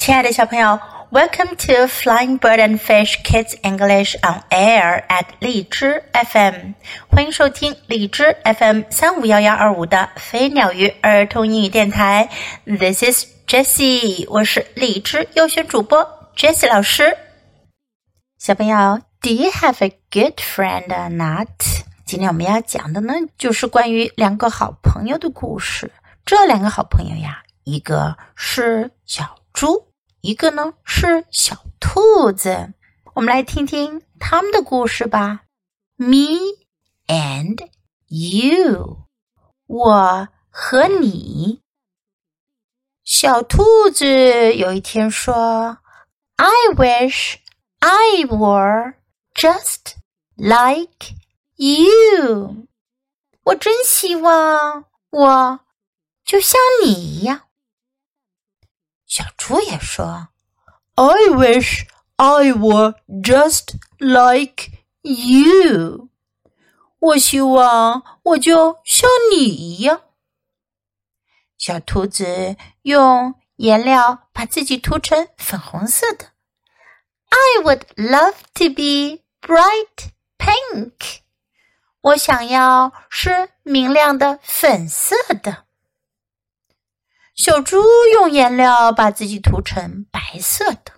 亲爱的小朋友，Welcome to Flying Bird and Fish Kids English on Air at 荔枝 FM，欢迎收听荔枝 FM 三五幺幺二五的飞鸟鱼儿童英语电台。This is Jessie，我是荔枝优选主播 Jessie 老师。小朋友，Do you have a good friend or not？今天我们要讲的呢，就是关于两个好朋友的故事。这两个好朋友呀，一个是小猪。一个呢是小兔子，我们来听听他们的故事吧。Me and you，我和你。小兔子有一天说：“I wish I were just like you。”我真希望我就像你一样。小猪也说：“I wish I were just like you。”我希望我就像你一样。小兔子用颜料把自己涂成粉红色的。I would love to be bright pink。我想要是明亮的粉色的。小猪用颜料把自己涂成白色的。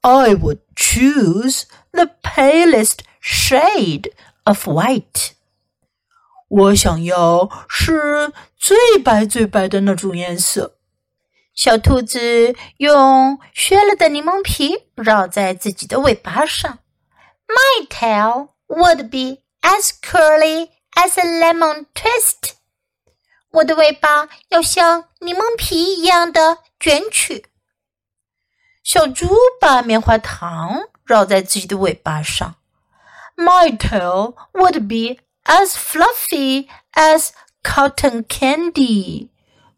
I would choose the palest shade of white。我想要是最白最白的那种颜色。小兔子用削了的柠檬皮绕在自己的尾巴上。My tail would be as curly as a lemon twist。我的尾巴要像柠檬皮一样的卷曲。小猪把棉花糖绕在自己的尾巴上。My tail would be as fluffy as cotton candy。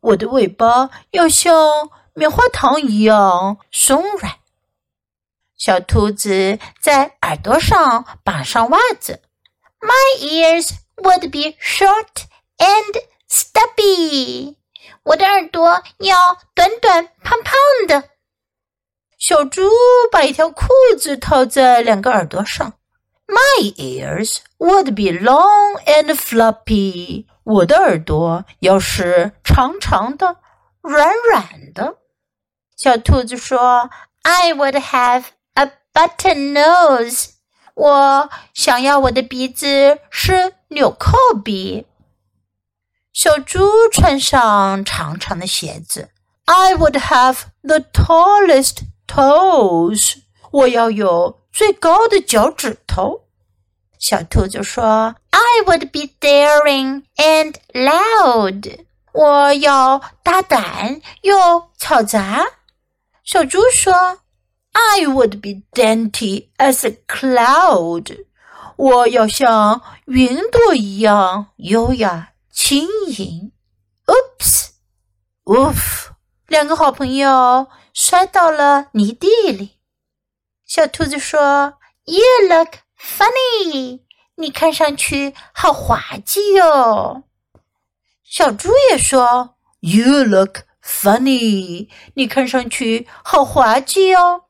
我的尾巴要像棉花糖一样松软。小兔子在耳朵上绑上袜子。My ears would be short and Stubby，我的耳朵要短短胖胖的。小猪把一条裤子套在两个耳朵上。My ears would be long and floppy。我的耳朵要是长长的、软软的。小兔子说：“I would have a button nose。”我想要我的鼻子是纽扣鼻。小猪穿上长长的鞋子。I would have the tallest toes。我要有最高的脚趾头。小兔子说：“I would be daring and loud。我要大胆又嘈杂。”小猪说：“I would be dainty as a cloud。我要像云朵一样优雅。” 轻盈，Oops，Oof，两个好朋友摔到了泥地里。小兔子说：“You look funny，你看上去好滑稽哟。”小猪也说：“You look funny，你看上去好滑稽哦。”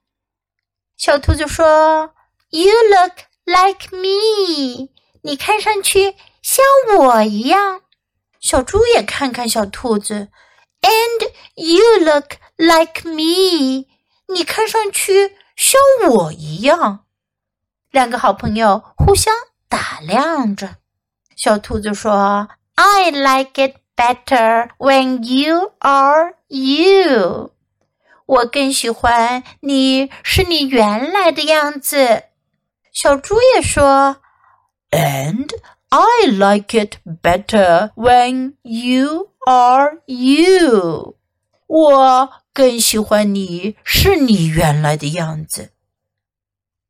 小兔子说：“You look like me，你看上去像我一样。”小猪也看看小兔子，And you look like me，你看上去像我一样。两个好朋友互相打量着。小兔子说：“I like it better when you are you。”我更喜欢你是你原来的样子。小猪也说：“And。” I like it better when you are you。我更喜欢你是你原来的样子。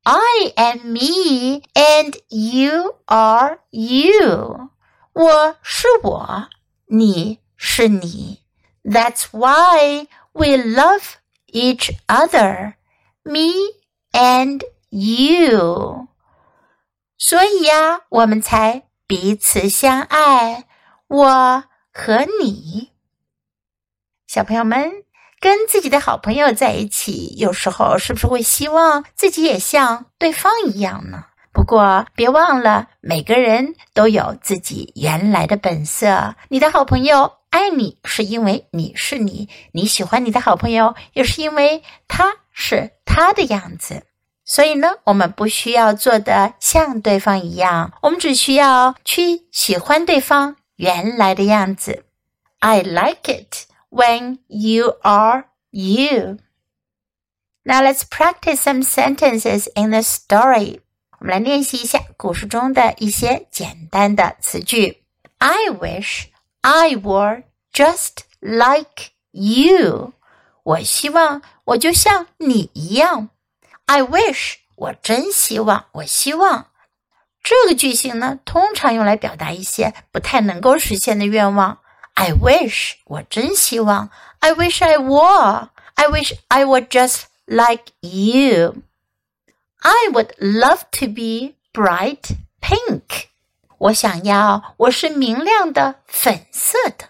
I am me and you are you。我是我，你是你。That's why we love each other, me and you。所以呀，我们才 彼此相爱，我和你，小朋友们，跟自己的好朋友在一起，有时候是不是会希望自己也像对方一样呢？不过别忘了，每个人都有自己原来的本色。你的好朋友爱你，是因为你是你；你喜欢你的好朋友，也是因为他是他的样子。所以呢，我们不需要做的像对方一样，我们只需要去喜欢对方原来的样子。I like it when you are you. Now let's practice some sentences in the story. 我们来练习一下故事中的一些简单的词句。I wish I were just like you. 我希望我就像你一样。 I wish，我真希望，我希望。这个句型呢，通常用来表达一些不太能够实现的愿望。I wish，我真希望。I wish I were。I wish I were just like you. I would love to be bright pink. 我想要我是明亮的粉色的，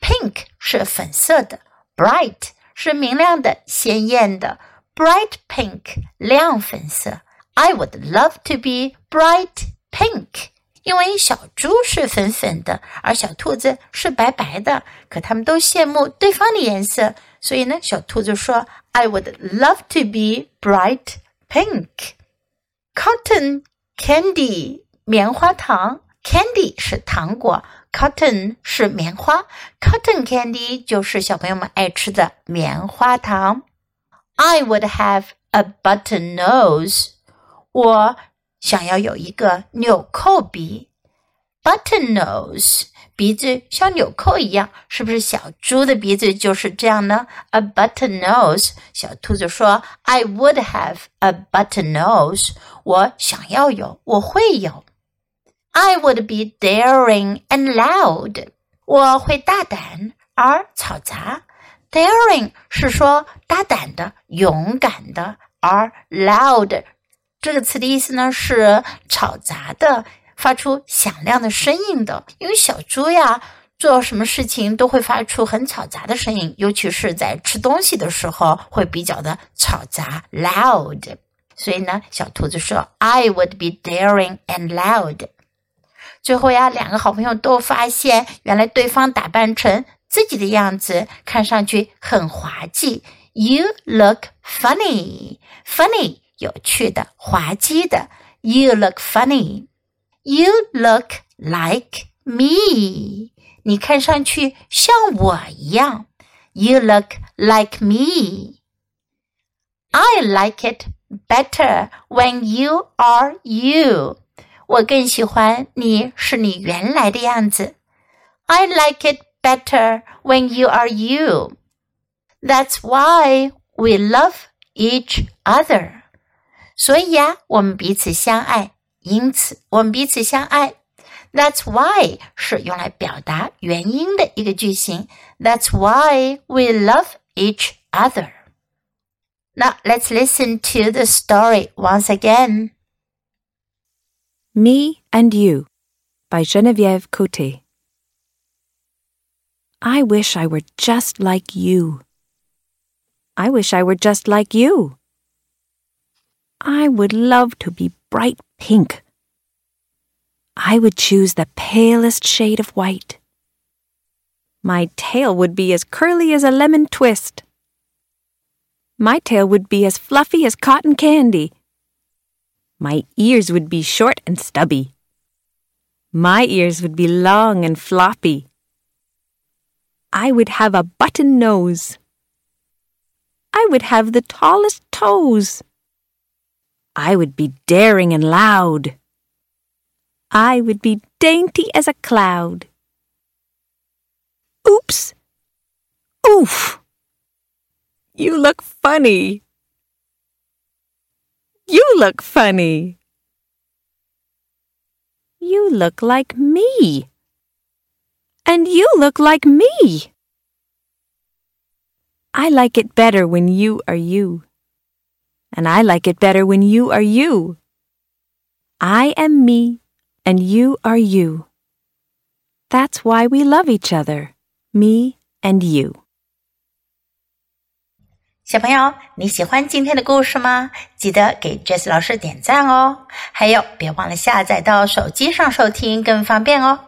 pink 是粉色的，bright 是明亮的、鲜艳的。 bright pink 亮粉色。I would love to be bright pink，因为小猪是粉粉的，而小兔子是白白的。可他们都羡慕对方的颜色，所以呢，小兔子说：“I would love to be bright pink。” Cotton candy 棉花糖，candy 是糖果，cotton 是棉花，cotton candy 就是小朋友们爱吃的棉花糖。 I would have a button nose. 我想要有一个纽扣鼻。Button nose，鼻子像纽扣一样，是不是小猪的鼻子就是这样呢？A button nose，小兔子说：“I would have a button nose。”我想要有，我会有。I would be daring and loud。我会大胆而嘈杂。 Daring 是说大胆的、勇敢的，而 loud 这个词的意思呢是吵杂的、发出响亮的声音的。因为小猪呀，做什么事情都会发出很嘈杂的声音，尤其是在吃东西的时候会比较的嘈杂 loud。所以呢，小兔子说：“I would be daring and loud。”最后呀，两个好朋友都发现，原来对方打扮成。自己的样子看上去很滑稽。You look funny, funny 有趣的、滑稽的。You look funny. You look like me. 你看上去像我一样。You look like me. I like it better when you are you. 我更喜欢你是你原来的样子。I like it better when you are you. That's why we love each other. 所以呀，我们彼此相爱，因此我们彼此相爱。That's why 是用来表达原因的一个句型。That's why we love each other. Now let's listen to the story once again. Me and You by Geneviève Coté. I wish I were just like you. I wish I were just like you. I would love to be bright pink. I would choose the palest shade of white. My tail would be as curly as a lemon twist. My tail would be as fluffy as cotton candy. My ears would be short and stubby. My ears would be long and floppy. I would have a button nose. I would have the tallest toes. I would be daring and loud. I would be dainty as a cloud. Oops! Oof! You look funny. You look funny. You look like me. And you look like me. I like it better when you are you. And I like it better when you are you. I am me, and you are you. That's why we love each other, me and you. 小朋友，你喜欢今天的故事吗？记得给 Jess 老师点赞哦！还有，别忘了下载到手机上收听，更方便哦。